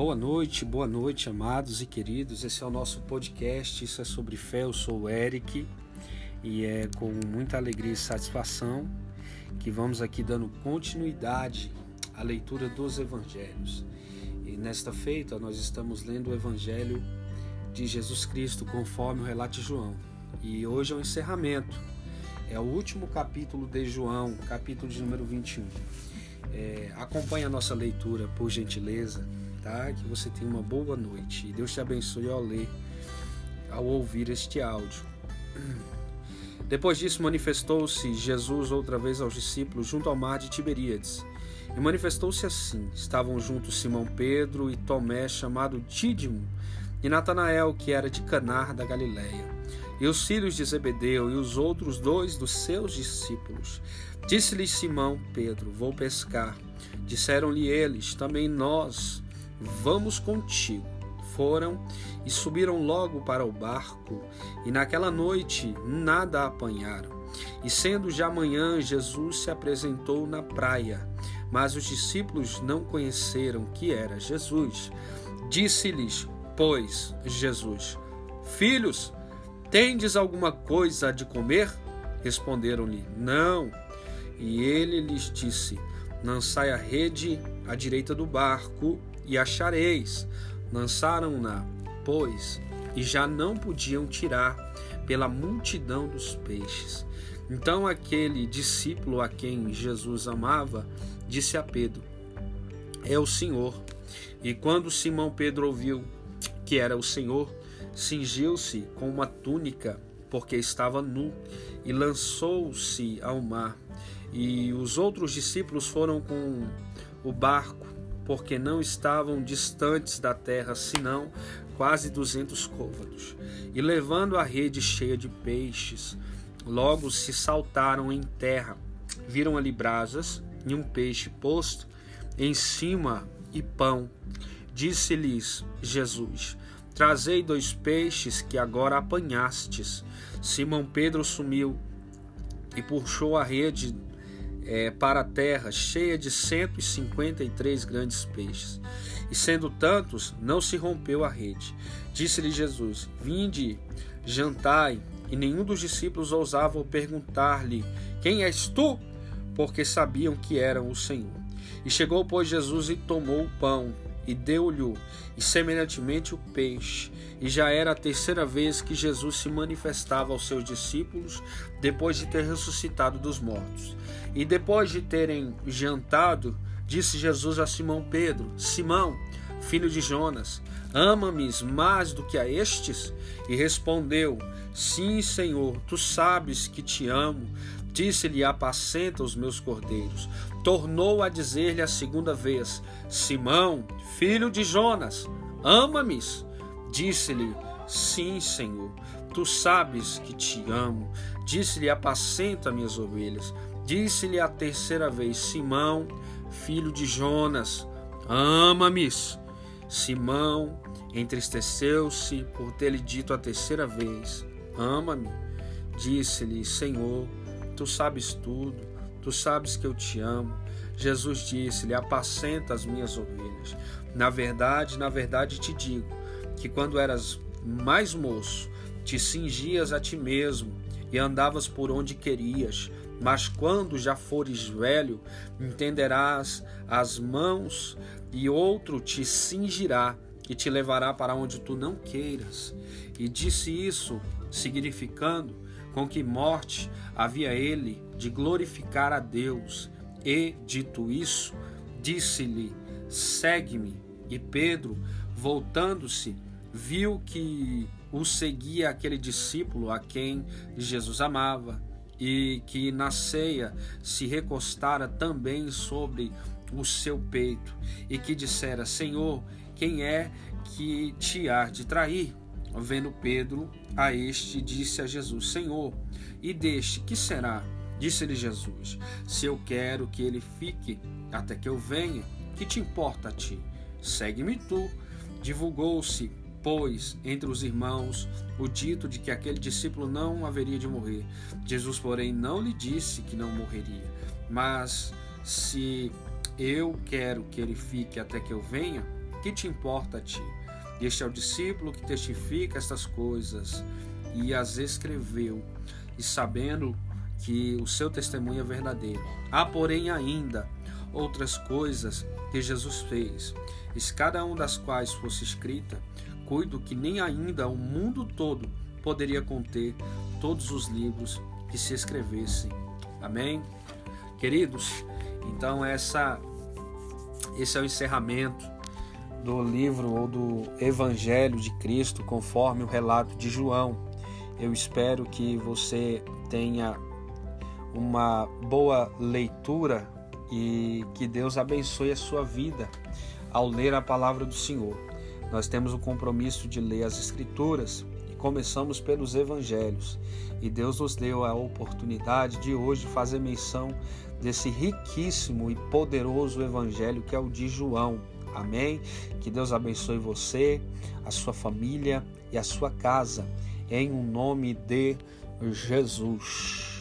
Boa noite, boa noite, amados e queridos. Esse é o nosso podcast. Isso é sobre fé. Eu sou o Eric e é com muita alegria e satisfação que vamos aqui dando continuidade à leitura dos evangelhos. E nesta feita, nós estamos lendo o evangelho de Jesus Cristo conforme o relato de João. E hoje é o encerramento. É o último capítulo de João, capítulo de número 21. É, acompanhe a nossa leitura, por gentileza tá? Que você tenha uma boa noite. Deus te abençoe ao ler, ao ouvir este áudio. Depois disso, manifestou-se Jesus outra vez aos discípulos junto ao mar de Tiberíades. E manifestou-se assim: estavam juntos Simão Pedro e Tomé, chamado Dídimo, e Natanael, que era de Canar da Galiléia, e os filhos de Zebedeu e os outros dois dos seus discípulos. Disse-lhes Simão Pedro: Vou pescar. Disseram-lhe eles: Também nós. Vamos contigo. Foram e subiram logo para o barco, e naquela noite nada apanharam. E sendo já manhã, Jesus se apresentou na praia, mas os discípulos não conheceram que era Jesus. Disse-lhes, pois, Jesus: Filhos, tendes alguma coisa de comer? Responderam-lhe: Não. E ele lhes disse: Lançai a rede à direita do barco e achareis. Lançaram-na, pois, e já não podiam tirar pela multidão dos peixes. Então aquele discípulo a quem Jesus amava disse a Pedro: É o Senhor. E quando Simão Pedro ouviu que era o Senhor, cingiu-se com uma túnica, porque estava nu, e lançou-se ao mar. E os outros discípulos foram com o barco porque não estavam distantes da terra, senão quase duzentos côvados. E levando a rede cheia de peixes, logo se saltaram em terra. Viram ali brasas e um peixe posto em cima e pão. Disse-lhes Jesus: Trazei dois peixes que agora apanhastes. Simão Pedro sumiu e puxou a rede é, para a terra, cheia de 153 grandes peixes. E sendo tantos, não se rompeu a rede. Disse-lhe Jesus: Vinde, jantai. E nenhum dos discípulos ousava perguntar-lhe: Quem és tu? Porque sabiam que eram o Senhor. E chegou, pois, Jesus e tomou o pão e deu-lhe, e semelhantemente o peixe. E já era a terceira vez que Jesus se manifestava aos seus discípulos depois de ter ressuscitado dos mortos. E depois de terem jantado, disse Jesus a Simão Pedro: Simão, filho de Jonas, ama-me mais do que a estes? E respondeu: Sim, Senhor, tu sabes que te amo. Disse-lhe: Apacenta os meus cordeiros. Tornou a dizer-lhe a segunda vez: Simão, filho de Jonas, ama-me? Disse-lhe: Sim, Senhor, tu sabes que te amo. Disse-lhe: Apacenta minhas ovelhas. Disse-lhe a terceira vez: Simão, filho de Jonas, ama-me? Simão entristeceu-se por ter-lhe dito a terceira vez: Ama-me. Disse-lhe: Senhor, tu sabes tudo, tu sabes que eu te amo. Jesus disse-lhe: Apacenta as minhas ovelhas. Na verdade, na verdade te digo que quando eras mais moço, te cingias a ti mesmo e andavas por onde querias. Mas quando já fores velho, entenderás as mãos e outro te cingirá e te levará para onde tu não queiras. E disse isso, significando com que morte havia ele de glorificar a Deus. E, dito isso, disse-lhe: Segue-me. E Pedro, voltando-se, viu que o seguia aquele discípulo a quem Jesus amava e que na ceia se recostara também sobre o seu peito e que dissera: Senhor, quem é que te há de trair? Vendo Pedro a este, disse a Jesus: Senhor, e deste, que será? Disse-lhe Jesus: Se eu quero que ele fique até que eu venha, que te importa a ti? Segue-me tu. Divulgou-se, pois, entre os irmãos o dito de que aquele discípulo não haveria de morrer. Jesus, porém, não lhe disse que não morreria, mas se eu quero que ele fique até que eu venha, que te importa a ti. Este é o discípulo que testifica estas coisas e as escreveu, e sabendo que o seu testemunho é verdadeiro. Há, porém, ainda outras coisas que Jesus fez, e cada uma das quais fosse escrita, cuido que nem ainda o mundo todo poderia conter todos os livros que se escrevessem. Amém? Queridos, então essa esse é o encerramento do livro ou do Evangelho de Cristo, conforme o relato de João. Eu espero que você tenha uma boa leitura e que Deus abençoe a sua vida ao ler a palavra do Senhor. Nós temos o compromisso de ler as Escrituras e começamos pelos Evangelhos. E Deus nos deu a oportunidade de hoje fazer menção desse riquíssimo e poderoso Evangelho que é o de João. Amém? Que Deus abençoe você, a sua família e a sua casa, em o um nome de Jesus.